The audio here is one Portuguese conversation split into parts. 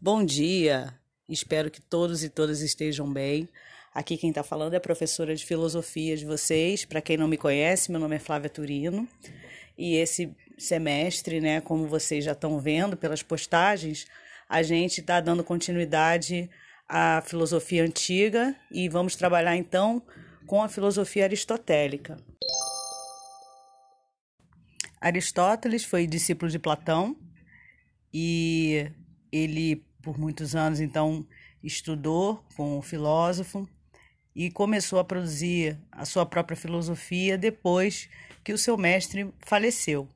Bom dia, espero que todos e todas estejam bem. Aqui quem está falando é a professora de filosofia de vocês. Para quem não me conhece, meu nome é Flávia Turino. E esse semestre, né, como vocês já estão vendo pelas postagens, a gente está dando continuidade à filosofia antiga e vamos trabalhar então com a filosofia aristotélica. Aristóteles foi discípulo de Platão e ele por muitos anos, então, estudou com o filósofo e começou a produzir a sua própria filosofia depois que o seu mestre faleceu.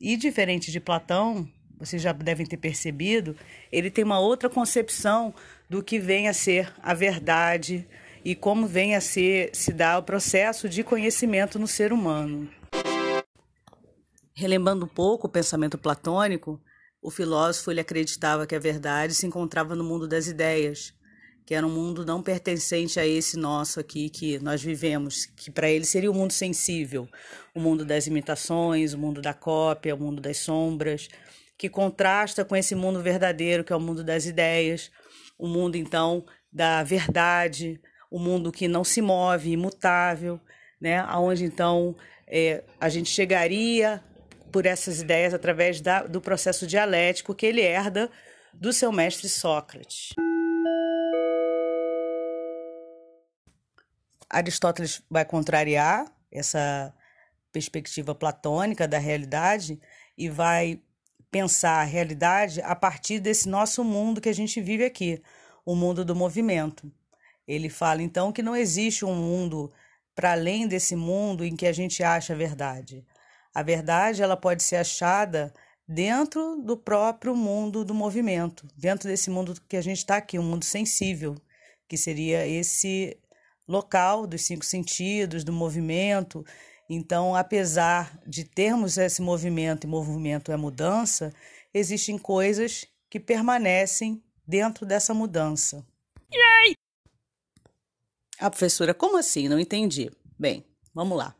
E diferente de Platão, vocês já devem ter percebido, ele tem uma outra concepção do que vem a ser a verdade e como vem a ser se dá o processo de conhecimento no ser humano. Relembrando um pouco o pensamento platônico, o filósofo ele acreditava que a verdade se encontrava no mundo das ideias, que era um mundo não pertencente a esse nosso aqui que nós vivemos, que para ele seria o um mundo sensível, o mundo das imitações, o mundo da cópia, o mundo das sombras, que contrasta com esse mundo verdadeiro, que é o mundo das ideias, o mundo então da verdade, o mundo que não se move, imutável, né? Aonde então é, a gente chegaria por essas ideias através da, do processo dialético que ele herda do seu mestre Sócrates. Aristóteles vai contrariar essa perspectiva platônica da realidade e vai pensar a realidade a partir desse nosso mundo que a gente vive aqui, o mundo do movimento. Ele fala então que não existe um mundo para além desse mundo em que a gente acha a verdade. A verdade ela pode ser achada dentro do próprio mundo do movimento, dentro desse mundo que a gente está aqui, um mundo sensível, que seria esse local dos cinco sentidos, do movimento. Então, apesar de termos esse movimento, e movimento é mudança, existem coisas que permanecem dentro dessa mudança. Yay! A professora, como assim? Não entendi. Bem, vamos lá.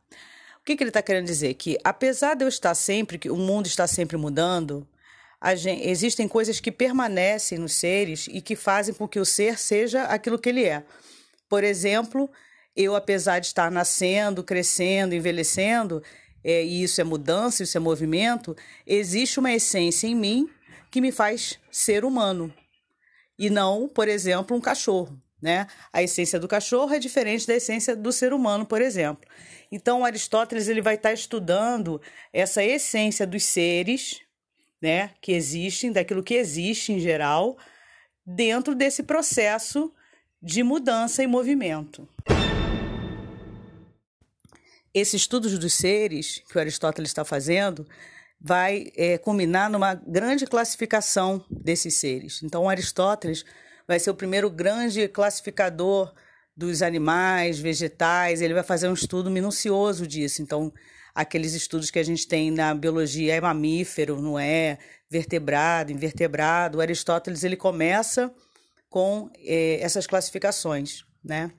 O que, que ele está querendo dizer? Que apesar de eu estar sempre, que o mundo está sempre mudando, gente, existem coisas que permanecem nos seres e que fazem com que o ser seja aquilo que ele é. Por exemplo, eu, apesar de estar nascendo, crescendo, envelhecendo, é, e isso é mudança, isso é movimento, existe uma essência em mim que me faz ser humano. E não, por exemplo, um cachorro. Né? A essência do cachorro é diferente da essência do ser humano, por exemplo. Então, Aristóteles ele vai estar estudando essa essência dos seres, né, que existem, daquilo que existe em geral, dentro desse processo de mudança e movimento. Esse estudo dos seres que o Aristóteles está fazendo vai é, culminar numa grande classificação desses seres. Então, Aristóteles vai ser o primeiro grande classificador dos animais, vegetais, ele vai fazer um estudo minucioso disso. Então, aqueles estudos que a gente tem na biologia é mamífero, não é vertebrado, invertebrado. O Aristóteles ele começa com eh, essas classificações, né?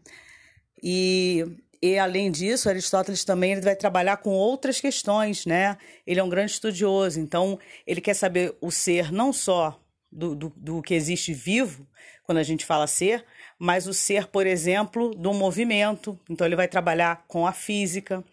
E, e além disso, Aristóteles também ele vai trabalhar com outras questões, né? Ele é um grande estudioso, então ele quer saber o ser não só do, do, do que existe vivo, quando a gente fala ser, mas o ser, por exemplo, do movimento. Então, ele vai trabalhar com a física,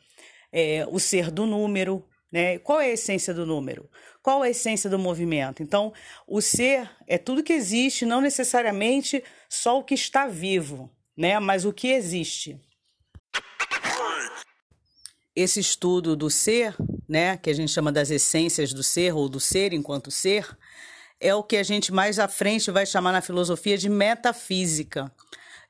é, o ser do número. Né? Qual é a essência do número? Qual a essência do movimento? Então, o ser é tudo que existe, não necessariamente só o que está vivo, né? mas o que existe. Esse estudo do ser, né, que a gente chama das essências do ser ou do ser enquanto ser, é o que a gente mais à frente vai chamar na filosofia de metafísica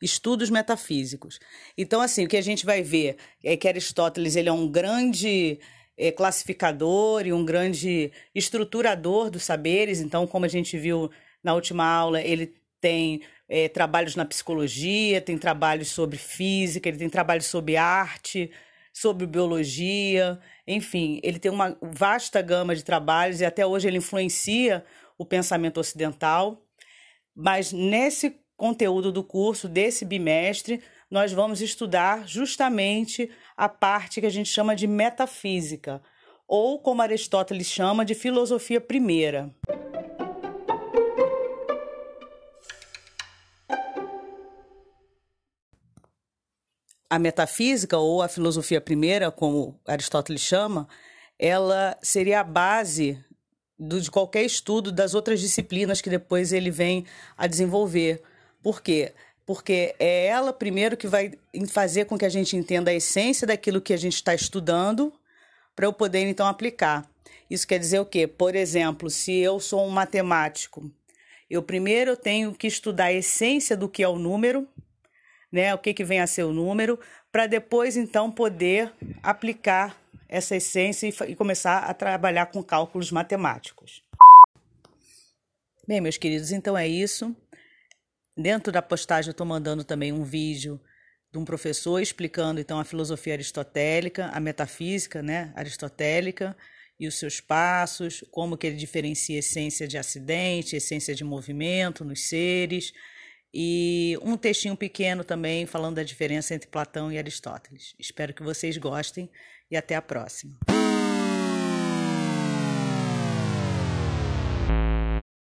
estudos metafísicos. Então, assim, o que a gente vai ver é que Aristóteles ele é um grande é, classificador e um grande estruturador dos saberes. Então, como a gente viu na última aula, ele tem é, trabalhos na psicologia, tem trabalhos sobre física, ele tem trabalhos sobre arte, sobre biologia, enfim, ele tem uma vasta gama de trabalhos e até hoje ele influencia o pensamento ocidental, mas nesse conteúdo do curso desse bimestre, nós vamos estudar justamente a parte que a gente chama de metafísica, ou como Aristóteles chama de filosofia primeira. A metafísica ou a filosofia primeira, como Aristóteles chama, ela seria a base do, de qualquer estudo das outras disciplinas que depois ele vem a desenvolver. Por quê? Porque é ela primeiro que vai fazer com que a gente entenda a essência daquilo que a gente está estudando para eu poder então aplicar. Isso quer dizer o quê? Por exemplo, se eu sou um matemático, eu primeiro tenho que estudar a essência do que é o número, né? O que, que vem a ser o número, para depois então poder aplicar essa essência e, e começar a trabalhar com cálculos matemáticos. Bem, meus queridos, então é isso. Dentro da postagem eu estou mandando também um vídeo de um professor explicando então a filosofia aristotélica, a metafísica, né, aristotélica e os seus passos, como que ele diferencia essência de acidente, essência de movimento nos seres, e um textinho pequeno também falando da diferença entre Platão e Aristóteles. Espero que vocês gostem e até a próxima.